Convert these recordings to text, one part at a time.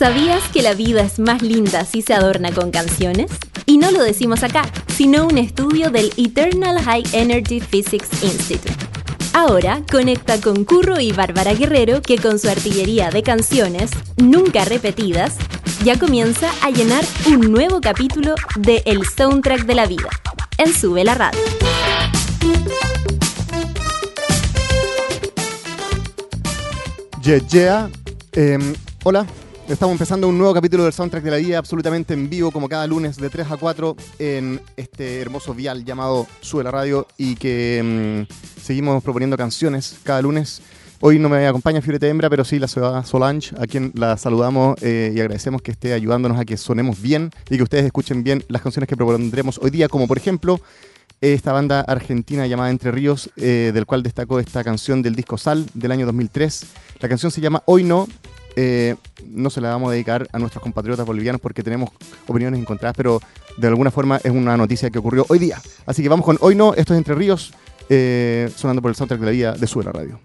¿Sabías que la vida es más linda si se adorna con canciones? Y no lo decimos acá, sino un estudio del Eternal High Energy Physics Institute. Ahora conecta con Curro y Bárbara Guerrero que con su artillería de canciones, nunca repetidas, ya comienza a llenar un nuevo capítulo de El Soundtrack de la Vida, en Sube la Radio. Yeah. Em, hola, estamos empezando un nuevo capítulo del Soundtrack de la Vida, absolutamente en vivo, como cada lunes de 3 a 4, en este hermoso vial llamado Sube la Radio y que em, seguimos proponiendo canciones cada lunes. Hoy no me acompaña Fiorete Hembra, pero sí la ciudad Solange, a quien la saludamos eh, y agradecemos que esté ayudándonos a que sonemos bien y que ustedes escuchen bien las canciones que propondremos hoy día, como por ejemplo esta banda argentina llamada Entre Ríos, eh, del cual destacó esta canción del disco Sal del año 2003. La canción se llama Hoy No. Eh, no se la vamos a dedicar a nuestros compatriotas bolivianos porque tenemos opiniones encontradas, pero de alguna forma es una noticia que ocurrió hoy día. Así que vamos con Hoy No. Esto es Entre Ríos, eh, sonando por el soundtrack de la vida de Suela Radio.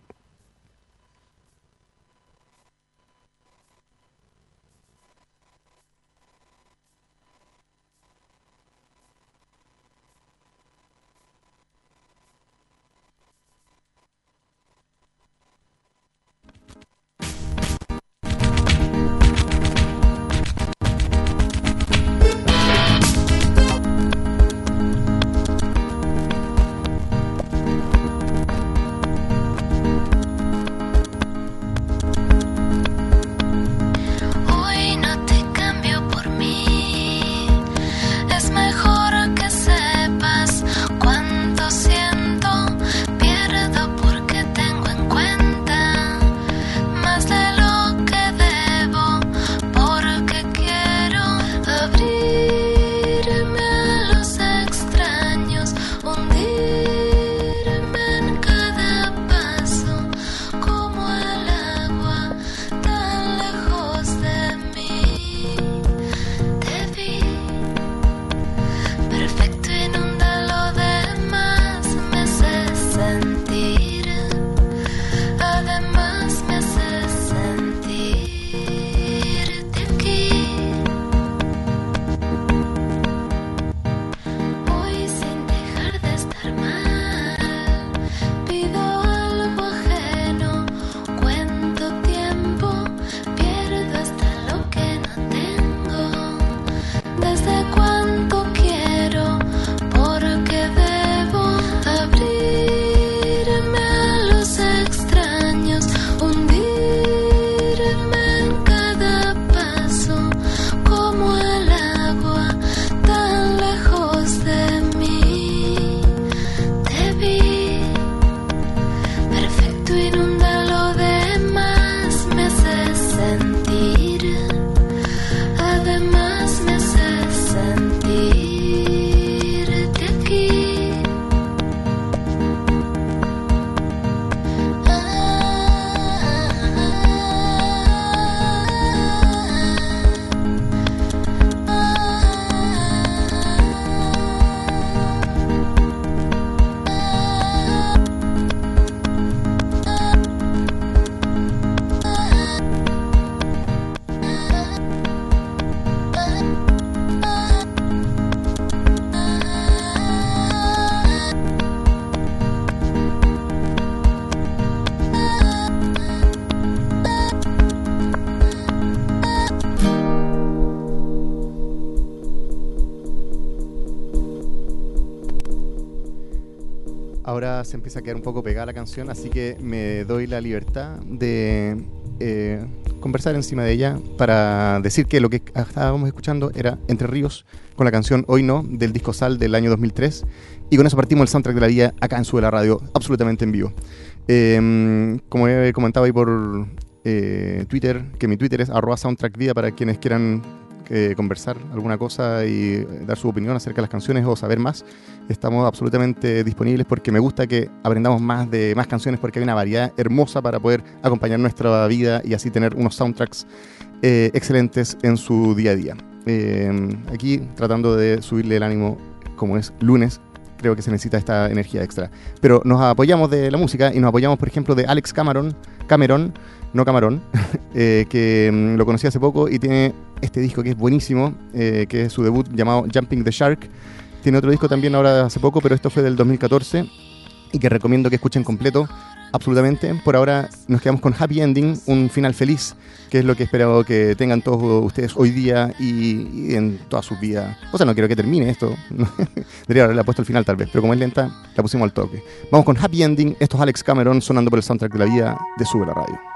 Empieza un poco pegada la canción, así que me doy la libertad de eh, conversar encima de ella para decir que lo que estábamos escuchando era Entre Ríos con la canción Hoy No del disco Sal del año 2003 y con eso partimos el soundtrack de la vida acá en Sube la Radio, absolutamente en vivo. Eh, como he comentado ahí por eh, Twitter, que mi Twitter es arroba para quienes quieran eh, conversar alguna cosa y dar su opinión acerca de las canciones o saber más. Estamos absolutamente disponibles porque me gusta que aprendamos más de más canciones porque hay una variedad hermosa para poder acompañar nuestra vida y así tener unos soundtracks eh, excelentes en su día a día. Eh, aquí tratando de subirle el ánimo como es lunes, creo que se necesita esta energía extra. Pero nos apoyamos de la música y nos apoyamos, por ejemplo, de Alex Cameron, Cameron no Camarón, eh, que mm, lo conocí hace poco y tiene este disco que es buenísimo, eh, que es su debut llamado Jumping the Shark. Tiene otro disco también ahora hace poco, pero esto fue del 2014 y que recomiendo que escuchen completo, absolutamente. Por ahora nos quedamos con Happy Ending, un final feliz, que es lo que espero que tengan todos ustedes hoy día y, y en toda su vida. O sea, no quiero que termine esto, debería haberla puesto al final tal vez, pero como es lenta, la pusimos al toque. Vamos con Happy Ending, esto es Alex Cameron sonando por el soundtrack de la vida de Sube la Radio.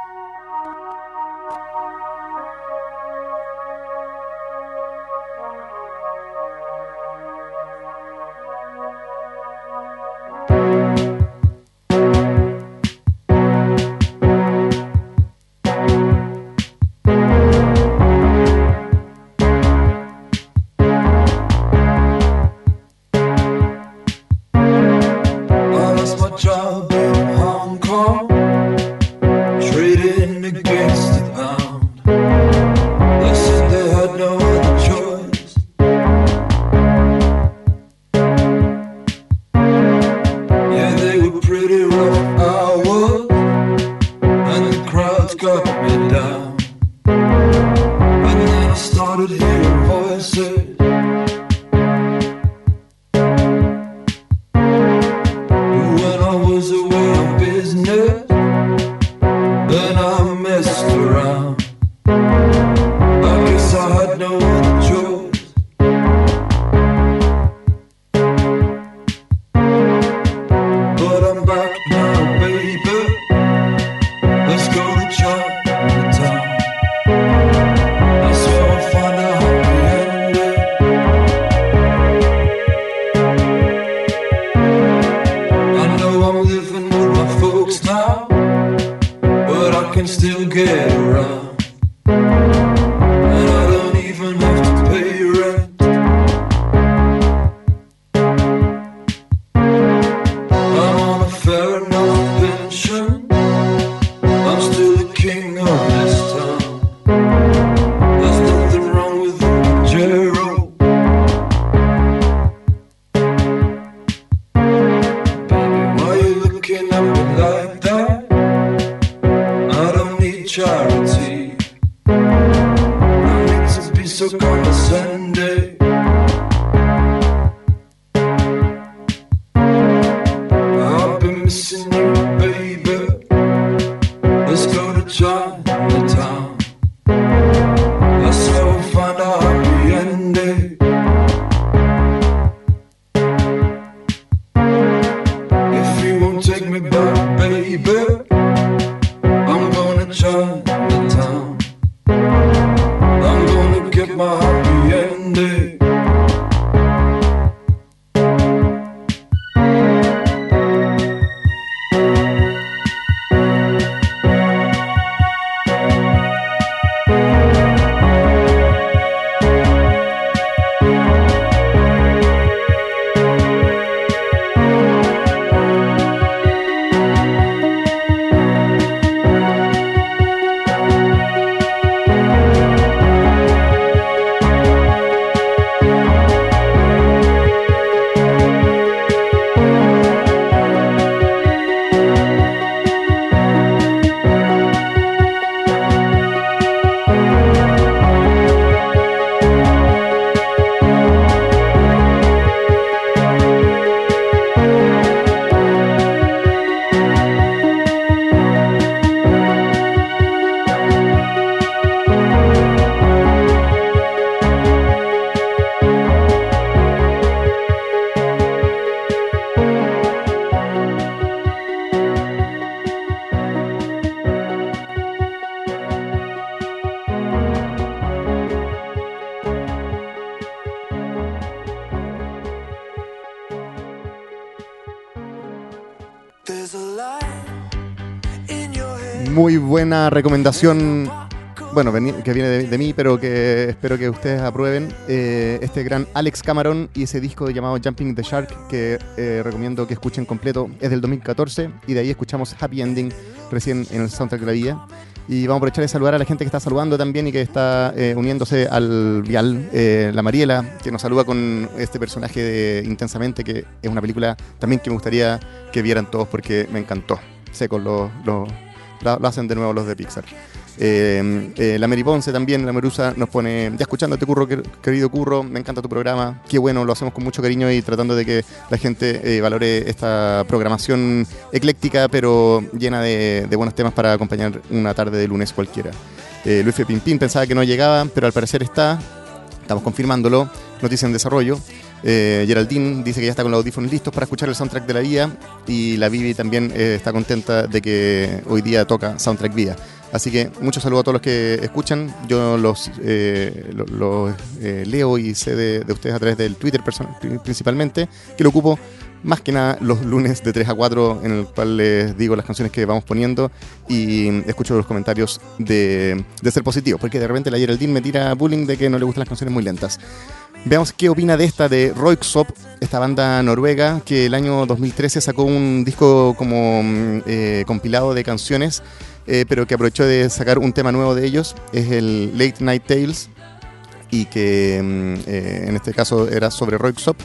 Buena recomendación, bueno, que viene de, de mí, pero que espero que ustedes aprueben. eh, este gran Alex Cameron y ese disco llamado Jumping the Shark, que eh, recomiendo que escuchen completo. Es del 2014 y de ahí escuchamos Happy Ending recién en el soundtrack de la vida. Y vamos a aprovechar de saludar a la gente que está saludando también y que está eh, uniéndose al Vial. eh, la Mariela, que nos saluda con este personaje de Intensamente, que es una película también que me gustaría que vieran todos porque me encantó. Secos lo, lo, lo- lo hacen de nuevo los de Pixar. Eh, eh, la Mary Ponce también, la Merusa, nos pone, ya escuchándote, Curro, quer- querido Curro, me encanta tu programa, qué bueno, lo hacemos con mucho cariño y tratando de que la gente eh, valore esta programación ecléctica, pero llena de, buenos temas para acompañar una tarde de lunes cualquiera. Luis. Pimpín pensaba que no llegaba, pero al parecer está, estamos confirmándolo, noticia en desarrollo. Eh, Geraldine dice que ya está con los audífonos listos para escuchar el soundtrack de la vida y la Vivi también eh, está contenta de que hoy día toca soundtrack vida. Así que muchos saludos a todos los que escuchan. Yo los, eh, eh, leo y sé de, de ustedes a través del Twitter principalmente, que lo ocupo más que nada los lunes de 3 a 4, en el cual les digo las canciones que vamos poniendo y escucho los comentarios de, ser positivos, porque de repente la Geraldine me tira bullying de que no le gustan las canciones muy lentas. Veamos qué opina de esta de Roixop, esta banda noruega que el año 2013 sacó un disco como mm, eh, compilado de canciones, eh, pero que aprovechó de sacar un tema nuevo de ellos, es el Late Night Tales, y que mm, eh, en este caso era sobre Roixop.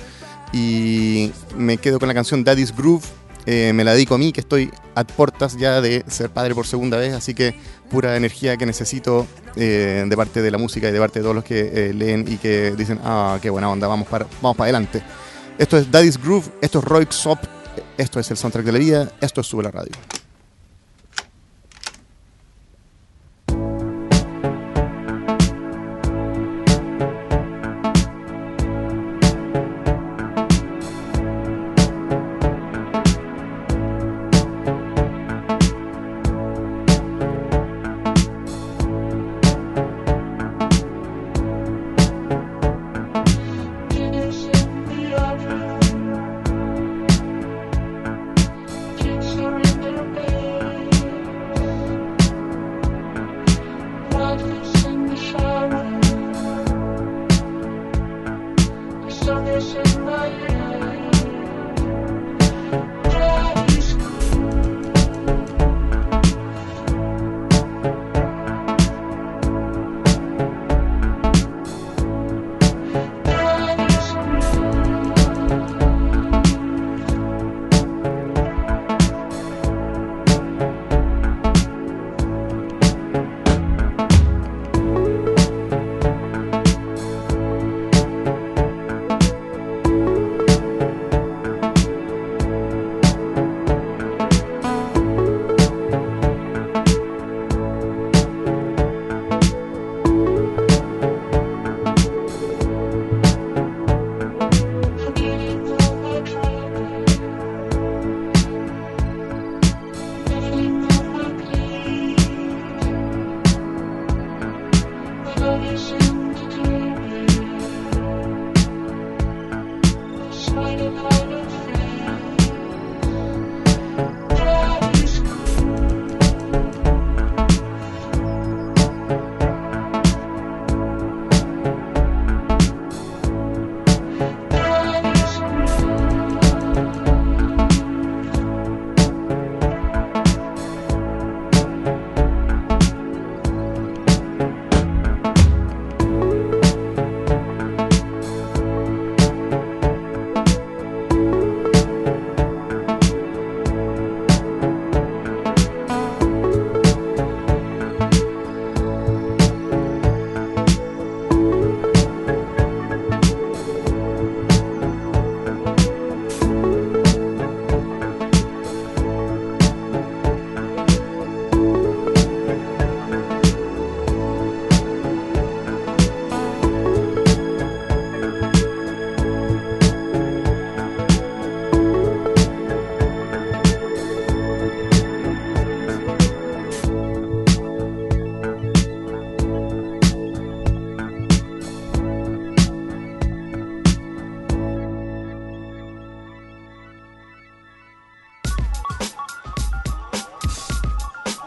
Y me quedo con la canción Daddy's Groove, eh, me la dedico a mí, que estoy a portas ya de ser padre por segunda vez, así que pura energía que necesito eh, de parte de la música y de parte de todos los que eh, leen y que dicen, ah, qué buena onda, vamos para, vamos para adelante. Esto es Daddy's Groove, esto es Roy Sop, esto es el soundtrack de la vida, esto es Sube la Radio.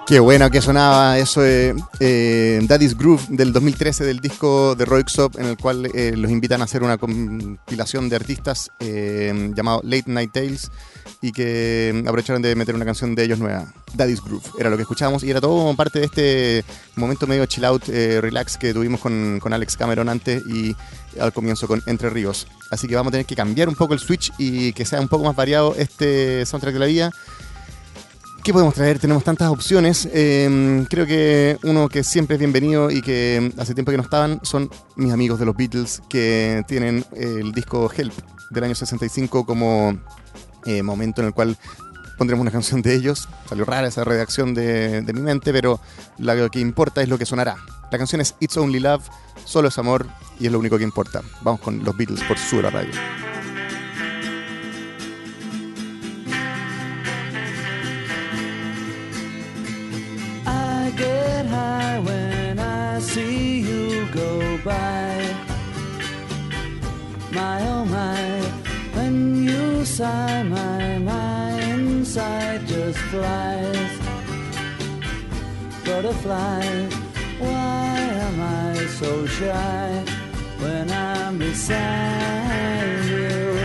Qué bueno que sonaba eso de eh, Daddy's Groove del 2013 del disco de Roixop en el cual eh, los invitan a hacer una compilación de artistas eh, llamado Late Night Tales y que aprovecharon de meter una canción de ellos nueva, Daddy's Groove. Era lo que escuchábamos y era todo parte de este momento medio chill out, eh, relax que tuvimos con, con Alex Cameron antes y al comienzo con Entre Ríos. Así que vamos a tener que cambiar un poco el switch y que sea un poco más variado este soundtrack de la vida. ¿Qué podemos traer? Tenemos tantas opciones. Eh, creo que uno que siempre es bienvenido y que hace tiempo que no estaban son mis amigos de los Beatles que tienen el disco Help del año 65 como eh, momento en el cual pondremos una canción de ellos. Salió rara esa redacción de, de mi mente, pero lo que importa es lo que sonará. La canción es It's Only Love, solo es amor y es lo único que importa. Vamos con los Beatles por Sura Radio. Inside just flies. Butterfly, why am I so shy when I'm beside you?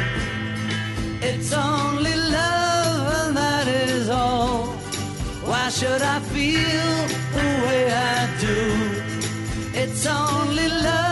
It's only love, and that is all. Why should I feel the way I do? It's only love,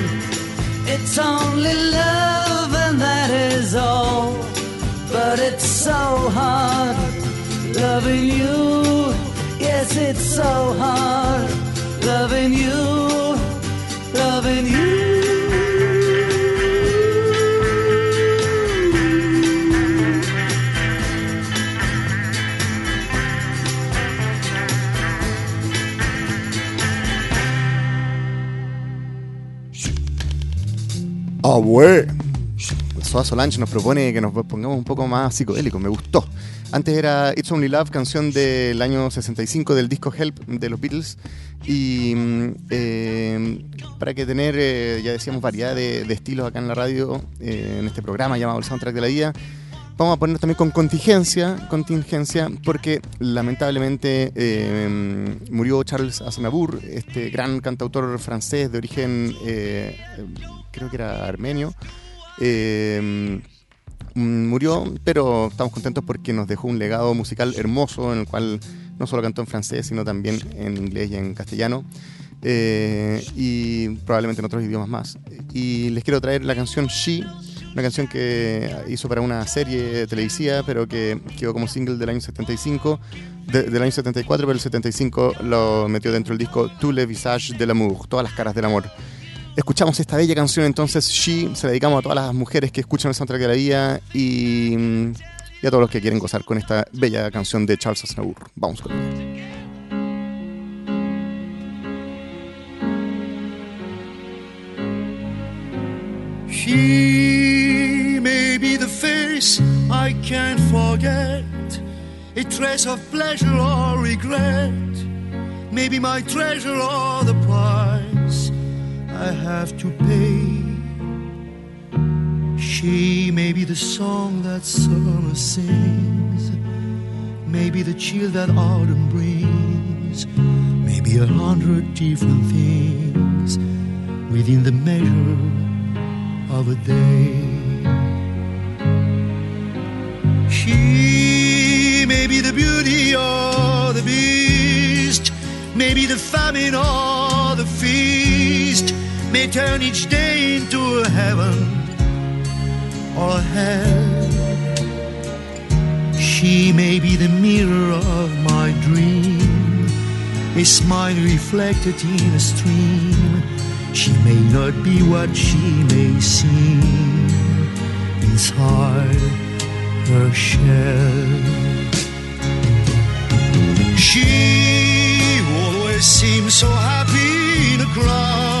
It's only love, and that is all. But it's so hard loving you. Yes, it's so hard loving you, güey. Soda Solange nos propone que nos pongamos un poco más psicodélicos, me gustó. Antes era It's Only Love, canción del año 65 del disco Help de los Beatles. Y mm, eh, para que tener, eh, ya decíamos, variedad de, estilos acá en la radio, eh, en este programa llamado El Soundtrack de la Vida, vamos a ponernos también con contingencia, contingencia, porque lamentablemente murió Charles Aznavour, este gran cantautor francés de origen, creo que era armenio. Eh, murió, pero estamos contentos porque nos dejó un legado musical hermoso en el cual no solo cantó en francés, sino también en inglés y en castellano. eh, y probablemente en otros idiomas más. Y les quiero traer la canción She, una canción que hizo para una serie televisiva, pero que quedó como single del año 75, de- del año 74, pero el 75 lo metió dentro del disco Tous les visages de l'amour, todas las caras del amor. Escuchamos esta bella canción entonces, She, se la dedicamos a todas las mujeres que escuchan el soundtrack de la vida y, mm, y a todos los que quieren gozar con esta bella canción de Charles Aznavour. Vamos con ella. She may be the face I can't forget, a trace of pleasure or regret, maybe my treasure or the price I have to pay. She may be the song that summer sings, maybe the chill that autumn brings, maybe a hundred different things within the measure of a day. She may be the beauty or the beast, maybe the famine or the feast, may turn each day into a heaven or hell. She may be the mirror of my dream, a smile reflected in a stream She may not be what she may seem inside her shell. She always seems so happy in a crowd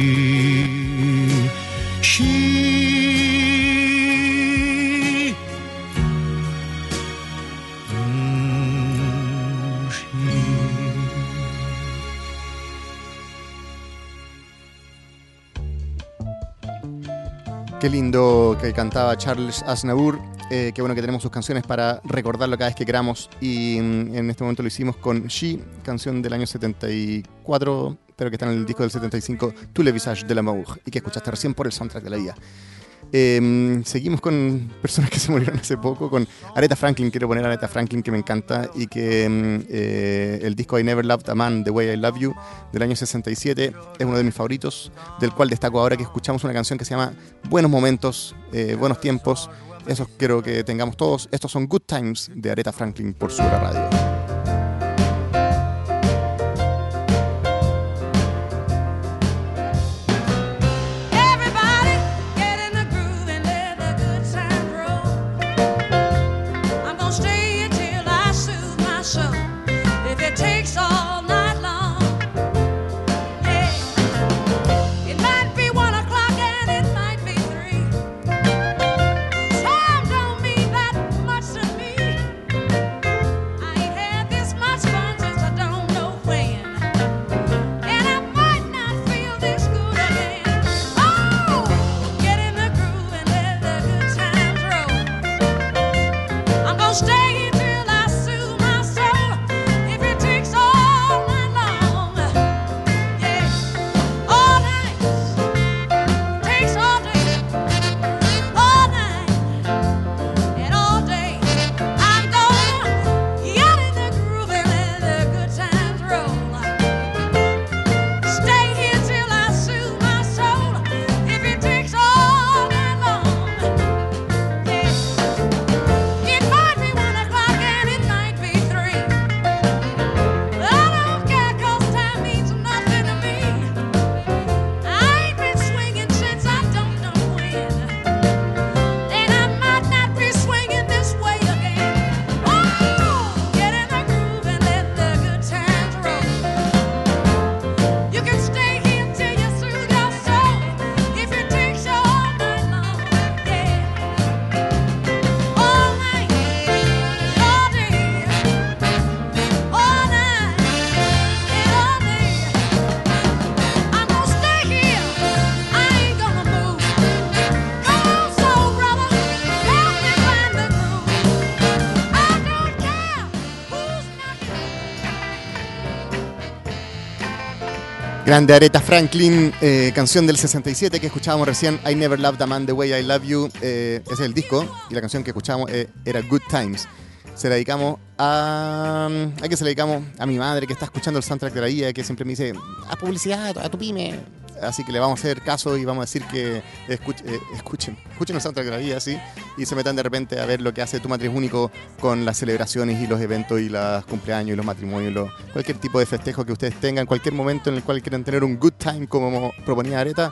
Qué lindo que cantaba Charles Aznavour. Eh, qué bueno que tenemos sus canciones para recordarlo cada vez que queramos. Y mm, en este momento lo hicimos con She, canción del año 74, pero que está en el disco del 75, Tout le visage de l'amour, y que escuchaste recién por el soundtrack de la vida. Eh, seguimos con personas que se murieron hace poco, con Aretha Franklin, quiero poner a Aretha Franklin que me encanta y que mm, eh, el disco I Never Loved a Man, The Way I Love You, del año 67, es uno de mis favoritos, del cual destaco ahora que escuchamos una canción que se llama Buenos Momentos, eh, Buenos Tiempos, esos quiero que tengamos todos, estos son Good Times de Aretha Franklin por Sura Radio. Grande Aretha Franklin, eh, canción del 67 que escuchábamos recién, I Never Loved a Man the Way I Love You, eh, ese es el disco, y la canción que escuchábamos eh, era Good Times. Se la dedicamos a... ¿A qué se la dedicamos? A mi madre que está escuchando el soundtrack de la guía, que siempre me dice, a publicidad, a tu pyme. Así que le vamos a hacer caso y vamos a decir que escuch- eh, escuchen, escuchen el soundtrack de la guía, sí, y se metan de repente a ver lo que hace tu matriz único con las celebraciones y los eventos y los cumpleaños y los matrimonios, lo- cualquier tipo de festejo que ustedes tengan, cualquier momento en el cual quieran tener un good time como proponía Areta,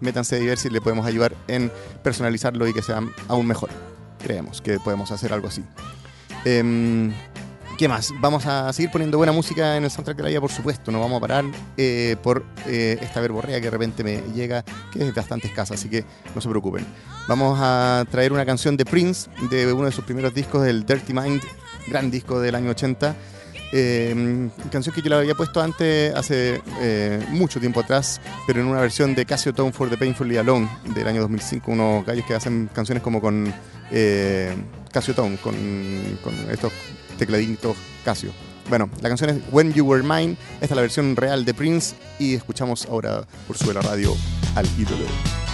métanse a ver si le podemos ayudar en personalizarlo y que sea aún mejor. Creemos que podemos hacer algo así. Em, ¿Qué más? Vamos a seguir poniendo buena música en el soundtrack de la vida, por supuesto. No vamos a parar eh, por eh, esta verborrea que de repente me llega, que es bastante escasa, así que no se preocupen. Vamos a traer una canción de Prince, de uno de sus primeros discos, del Dirty Mind, gran disco del año 80. Eh, canción que yo la había puesto antes, hace mucho tiempo atrás, pero en una versión de Casio Tone for the Painfully Alone del año 2005. Unos gallos que hacen canciones como con eh, Casio Tone, con, con estos tecladitos Casio. Bueno, la canción es When You Were Mine. Esta es la versión real de Prince y escuchamos ahora por su radio al ídolo.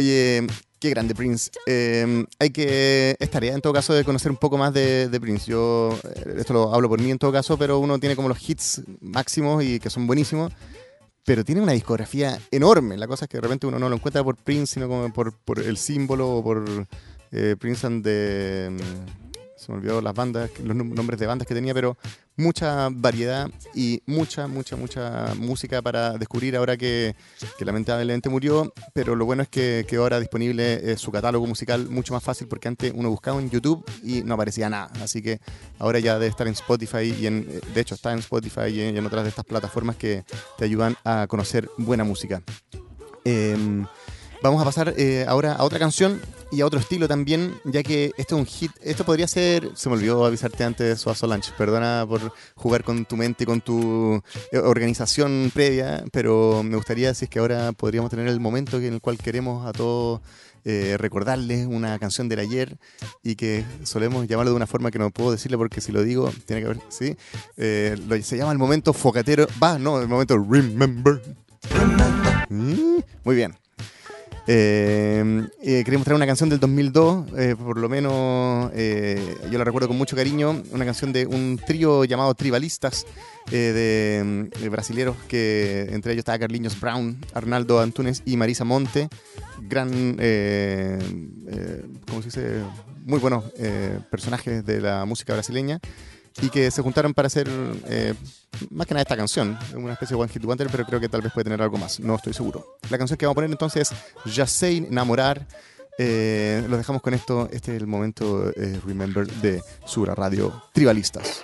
Oye, qué grande Prince. Eh, hay que. Es tarea en todo caso de conocer un poco más de, de Prince. Yo, eh, esto lo hablo por mí en todo caso, pero uno tiene como los hits máximos y que son buenísimos. Pero tiene una discografía enorme. La cosa es que de repente uno no lo encuentra por Prince, sino como por, por el símbolo o por eh, Prince and the. Se me olvidó las bandas, los nombres de bandas que tenía, pero mucha variedad y mucha, mucha, mucha música para descubrir ahora que, que lamentablemente murió, pero lo bueno es que, que ahora disponible eh, su catálogo musical mucho más fácil porque antes uno buscaba en YouTube y no aparecía nada, así que ahora ya debe estar en Spotify y en, eh, de hecho está en Spotify y en, y en otras de estas plataformas que te ayudan a conocer buena música. Em, vamos a pasar eh, ahora a otra canción y a otro estilo también, ya que este es un hit. Esto podría ser. Se me olvidó avisarte antes, Soa Solange. Perdona por jugar con tu mente y con tu eh, organización previa, pero me gustaría si es que ahora podríamos tener el momento en el cual queremos a todos. eh, recordarles una canción del ayer y que solemos llamarlo de una forma que no puedo decirle porque si lo digo tiene que haber, ¿sí? Lo- se llama el momento focatero, va, no, el momento remember. Mm, Muy bien. Eh, eh, queremos traer una canción del 2002, eh, por lo menos eh, yo la recuerdo con mucho cariño, una canción de un trío llamado Tribalistas, eh, de, de brasileros, que entre ellos estaba Carlinhos Brown, Arnaldo Antunes y Marisa Monte, gran, eh, ¿cómo se dice? Muy buenos personajes de la música brasileña y que se juntaron para hacer eh, más que nada esta canción, una especie de One Hit Wonder, pero creo que tal vez puede tener algo más, no estoy seguro. La canción que vamos a poner entonces es Ya sé enamorar. Eh, los dejamos con esto, este es el momento eh, Remember de Sura Radio Tribalistas.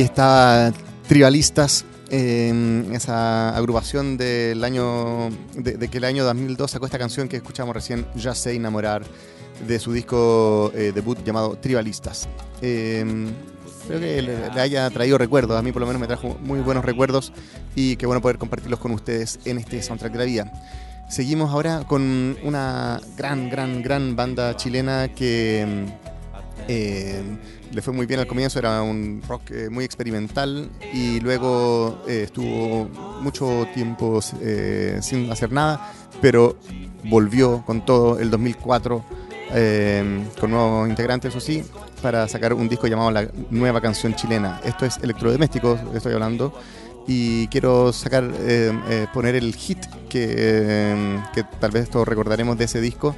Ahí está Tribalistas, eh, esa agrupación del año, de, que el año 2002 sacó esta canción que escuchamos recién, Ya sé enamorar, de su disco eh, debut llamado Tribalistas. Eh, espero que le, le haya traído recuerdos. A mí por lo menos me trajo muy buenos recuerdos y qué bueno poder compartirlos con ustedes en este soundtrack de la vida. Seguimos ahora con una gran, gran, gran banda chilena que eh, le fue muy bien al comienzo, era un rock eh, muy experimental y luego eh, estuvo mucho tiempo eh, sin hacer nada, pero volvió con todo el 2004 eh, con nuevos integrantes, eso sí, para sacar un disco llamado La Nueva Canción Chilena. Esto es Electrodomésticos, estoy hablando, y quiero sacar, eh, eh, poner el hit que, eh, que tal vez todos recordaremos de ese disco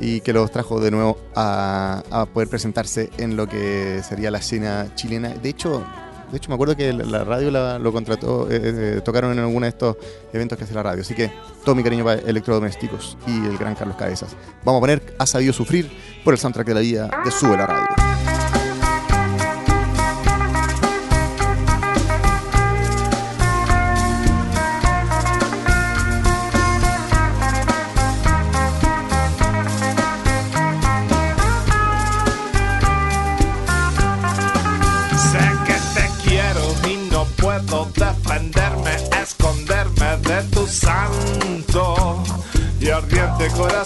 y que los trajo de nuevo a, poder presentarse en lo que sería la escena chilena. De hecho, de hecho me acuerdo que la, la radio la- lo contrató, eh, eh, tocaron en alguno de estos eventos que hace la radio. Así que todo mi cariño para Electrodomésticos y el gran Carlos Cabezas. Vamos a poner Ha sabido sufrir por el soundtrack de la vida de Sube la Radio.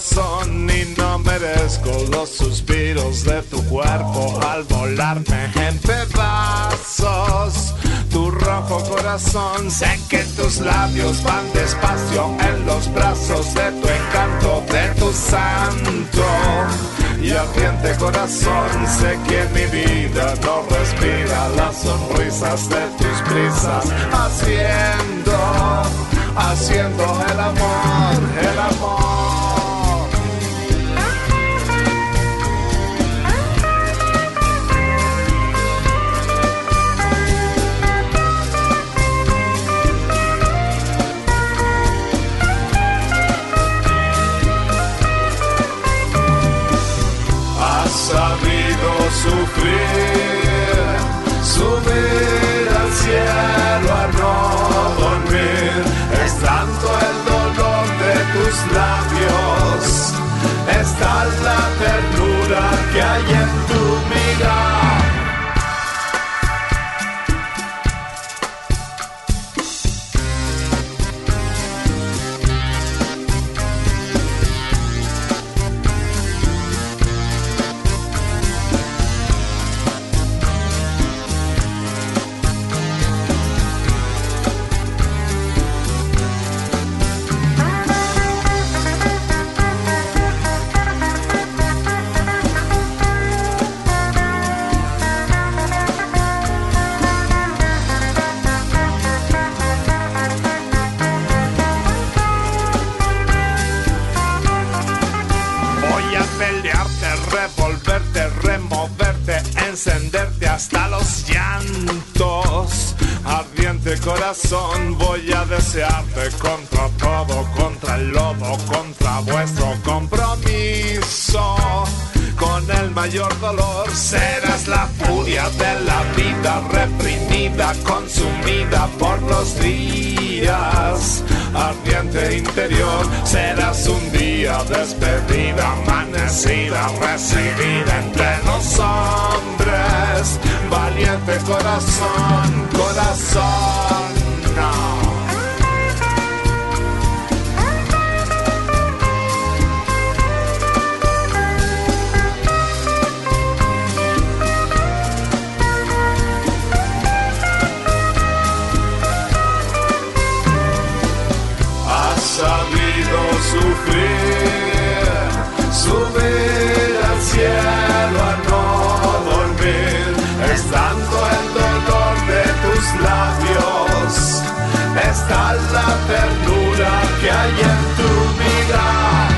Corazón y no merezco los suspiros de tu cuerpo al volarme en pedazos. Tu rojo corazón, sé que tus labios van despacio en los brazos de tu encanto, de tu santo y ardiente corazón. Sé que mi vida no respira las sonrisas de tus prisas, haciendo, haciendo el amor, el amor. Es tal la recibida entre los hombres. Valiente corazón, corazón, no. Sabido sufrir, subir cielo a no dormir. Es tanto el dolor de tus labios, es tal la ternura que hay en tu mirada.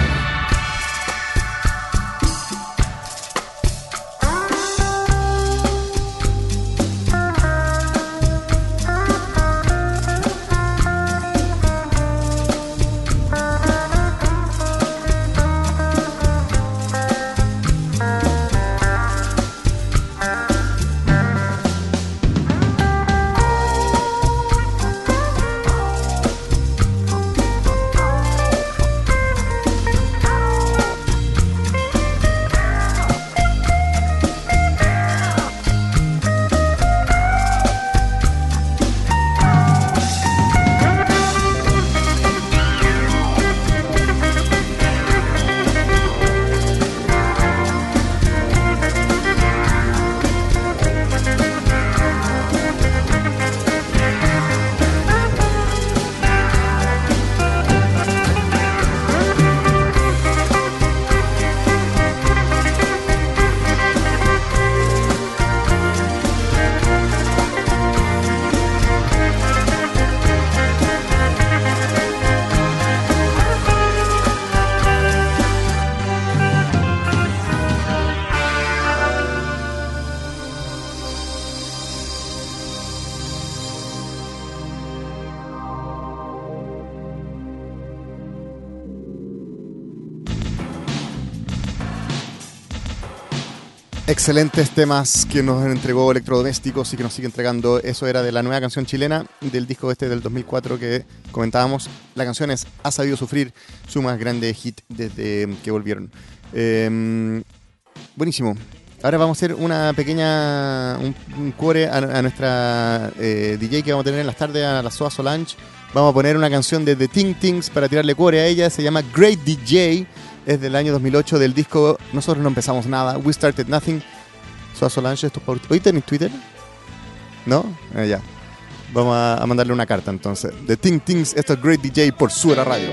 Excelentes temas que nos entregó Electrodomésticos y que nos sigue entregando. Eso era de la nueva canción chilena del disco este del 2004 que comentábamos. La canción es Ha sabido sufrir, su más grande hit desde que volvieron. Eh, buenísimo. Ahora vamos a hacer una pequeña un, un core a, a nuestra eh, DJ que vamos a tener en las tardes, a la Soa Solange. Vamos a poner una canción de The Ting Tings para tirarle core a ella. Se llama Great DJ. Es del año 2008 del disco Nosotros no empezamos nada. We Started Nothing. Soa Solange, esto es por... ¿Hoy tenéis Twitter? ¿No? Ah, ya. Vamos a, a mandarle una carta entonces. The Ting Tings, esto es Great DJ por Suera Radio.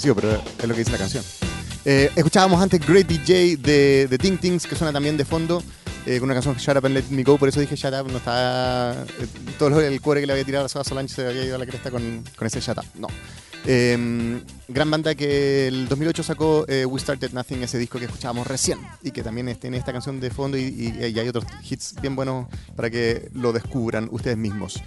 Parece agresivo, pero es lo que dice la canción. Eh, escuchábamos antes Great DJ de, de Ting Tings, que suena también de fondo, eh, con una canción Shut Up and Let Me Go, por eso dije Shut Up, no está... eh, todo el cuore que le había tirado a Soda Solange se había ido a la cresta con, con ese Shut Up, no. Eh, gran banda que el 2008 sacó eh, We Started Nothing, ese disco que escuchábamos recién, y que también tiene esta canción de fondo y, hay otros hits bien buenos para que lo descubran ustedes mismos.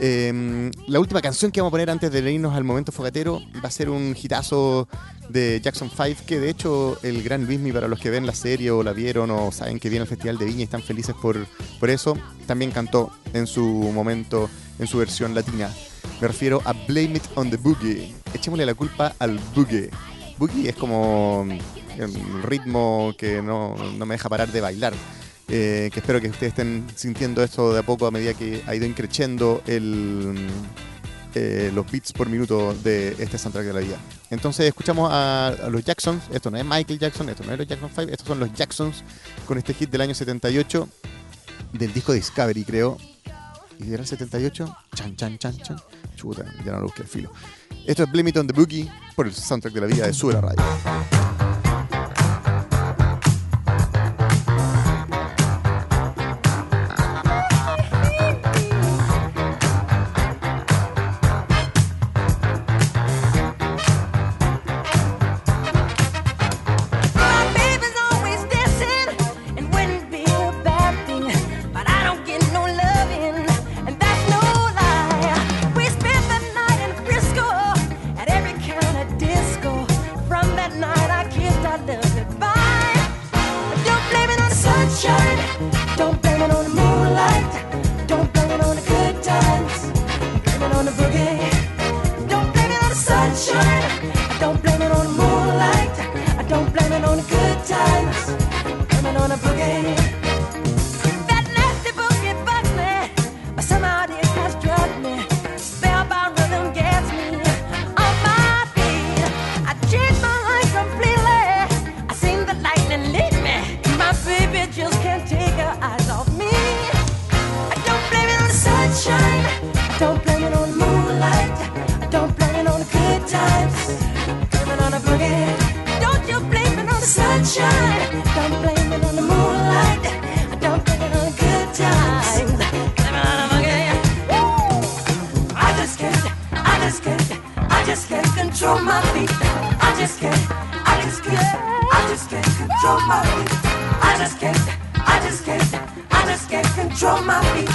Eh, la última canción que vamos a poner antes de irnos al momento fogatero va a ser un hitazo de Jackson 5, que de hecho el gran Luismi, para los que ven la serie o la vieron o saben que viene el Festival de Viña y están felices por, por eso, también cantó en su momento, en su versión latina. Me refiero a Blame It on the Boogie. Echémosle la culpa al boogie. Boogie es como el ritmo que no, no me deja parar de bailar. eh, que espero que ustedes estén sintiendo esto de a poco a medida que ha ido increciendo el, eh, los beats por minuto de este soundtrack de la vida. Entonces escuchamos a, a los Jacksons, esto no es Michael Jackson, esto no es los Jackson 5, estos son los Jacksons con este hit del año 78 del disco Discovery, creo. ¿Y era el 78? Chan, chan, chan, chan. Chuta, ya no lo busqué, filo. Esto es Blame It on the Boogie por el soundtrack de la vida de Sube la Radio. Control my feet. I just can't. I just can't. I just can't control my feet.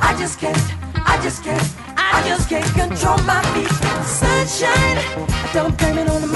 I just can't. I just can't. I just can't control my feet. Sunshine. Don't blame it on the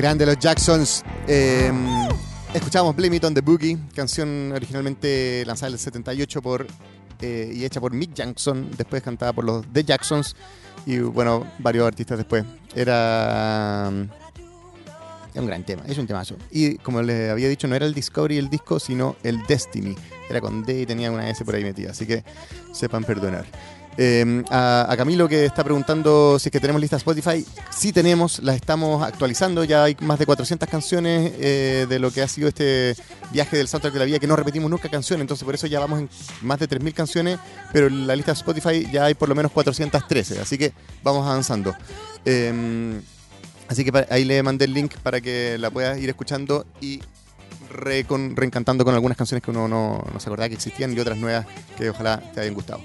grande los Jacksons. Eh, escuchamos Blame It on the Boogie, canción originalmente lanzada en el 78 por, eh, y hecha por Mick Jackson, después cantada por los The Jacksons y bueno, varios artistas después. Era es un gran tema, es un temazo. Y como les había dicho, no era el Discovery el disco, sino el Destiny. Era con D y tenía una S por ahí metida, así que sepan perdonar. Eh, a, Camilo que está preguntando si es que tenemos lista Spotify, sí tenemos, las estamos actualizando, ya hay más de 400 canciones eh, de lo que ha sido este viaje del soundtrack de la vida, que no repetimos nunca canciones, entonces por eso ya vamos en más de 3.000 canciones, pero en la lista Spotify ya hay por lo menos 413, así que vamos avanzando. Eh, así que ahí le mandé el link para que la puedas ir escuchando y re- con- reencantando con algunas canciones que uno no, no se acordaba que existían y otras nuevas que ojalá te hayan gustado.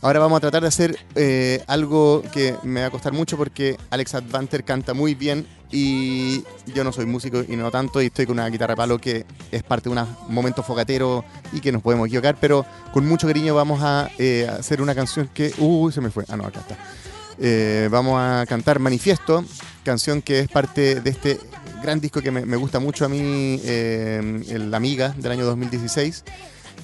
Ahora vamos a tratar de hacer eh, algo que me va a costar mucho porque Alex Advanter canta muy bien y yo no soy músico y no tanto y estoy con una guitarra palo que es parte de un momento fogatero y que nos podemos equivocar, pero con mucho cariño vamos a eh, hacer una canción que... Uy, se me fue. Ah, no, acá está. Eh, vamos a cantar Manifiesto, canción que es parte de este gran disco que me, me gusta mucho a mí, el Amiga del año 2016.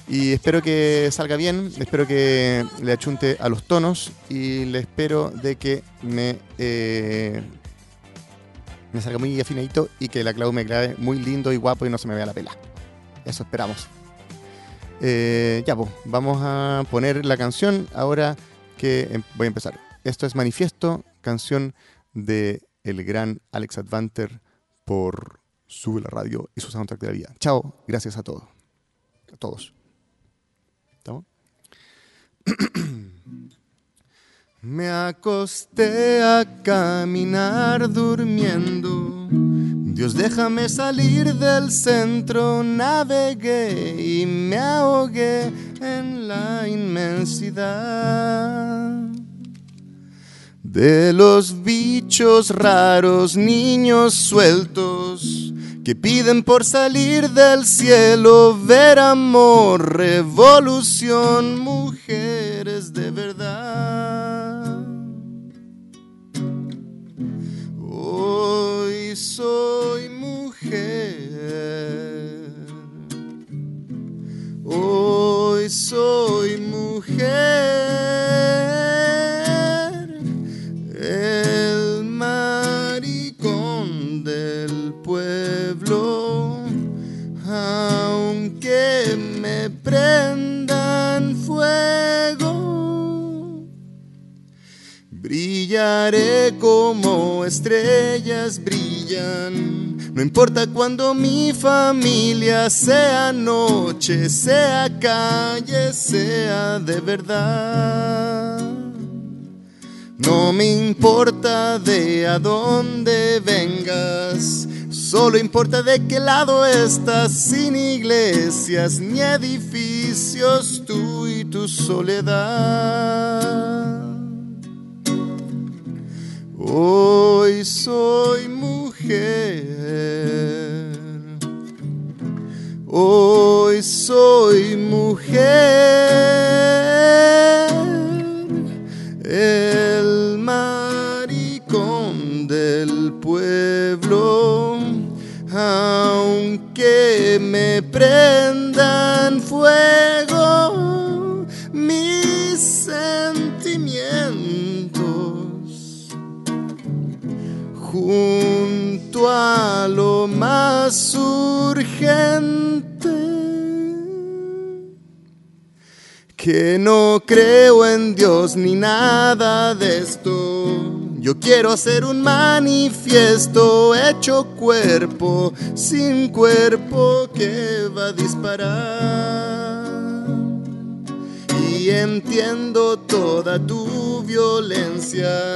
Y espero que salga bien, espero que le achunte a los tonos y le espero de que me, eh, me salga muy afinadito y que la Clau me grabe muy lindo y guapo y no se me vea la pela. Eso esperamos. Eh, ya, pues, vamos a poner la canción ahora que em- voy a empezar. Esto es Manifiesto, canción de el gran Alex Advanter por Sube la Radio y su soundtrack de la vida. Chao, gracias a todos. A todos. Me acosté a caminar durmiendo. Dios, déjame salir del centro. Navegué y me ahogué en la inmensidad de los bichos raros, niños sueltos que piden por salir del cielo, ver amor, revolución, mujeres de verdad. Hoy soy mujer. Hoy soy mujer. Prendan fuego. Brillaré como estrellas brillan. No importa cuando mi familia sea noche, sea calle, sea de verdad. No me importa de a dónde vengas, solo importa de qué lado estás, sin iglesias ni edificios, tú y tu soledad. Hoy soy mujer. Hoy soy mujer. Aunque me prendan fuego mis sentimientos junto a lo más urgente. Que no creo en Dios ni nada de esto. Yo quiero hacer un manifiesto hecho cuerpo, sin cuerpo que va a disparar. Y entiendo toda tu violencia.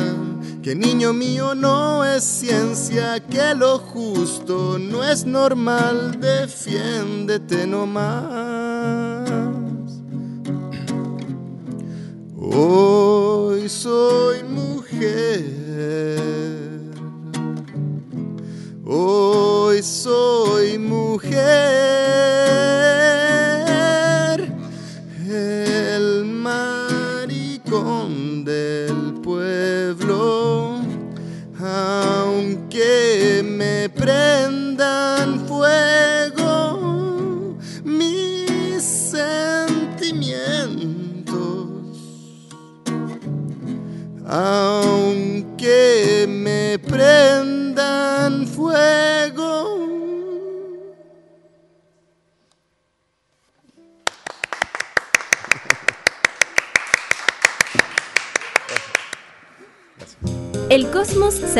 Que niño mío no es ciencia, que lo justo no es normal, defiéndete nomás.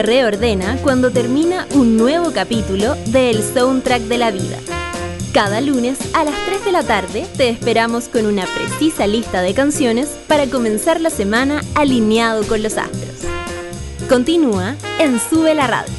Reordena cuando termina un nuevo capítulo del soundtrack de la vida. Cada lunes a las 3 de la tarde te esperamos con una precisa lista de canciones para comenzar la semana alineado con los astros. Continúa en Sube la Radio.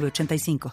906985.